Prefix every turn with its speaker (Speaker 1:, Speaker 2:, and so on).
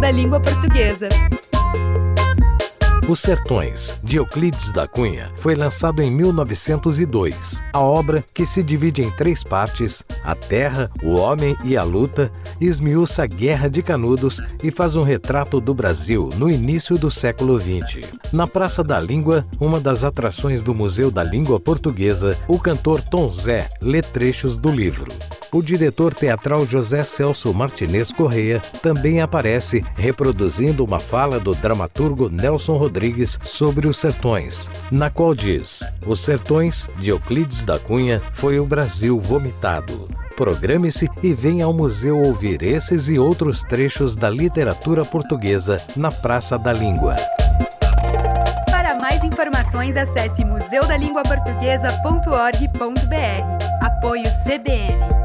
Speaker 1: Da Língua Portuguesa.
Speaker 2: Os Sertões, de Euclides da Cunha, foi lançado em 1902. A obra, que se divide em três partes, a terra, o homem e a luta, esmiuça a Guerra de Canudos e faz um retrato do Brasil no início do século XX. Na Praça da Língua, uma das atrações do Museu da Língua Portuguesa, o cantor Tom Zé lê trechos do livro. O diretor teatral José Celso Martinez Correia também aparece reproduzindo uma fala do dramaturgo Nelson Rodrigues sobre os sertões, na qual diz: Os sertões de Euclides da Cunha foi o Brasil vomitado. Programe-se e venha ao museu ouvir esses e outros trechos da literatura portuguesa na Praça da Língua.
Speaker 1: Para mais informações, acesse museudalinguaportuguesa.org.br. Apoio CBN.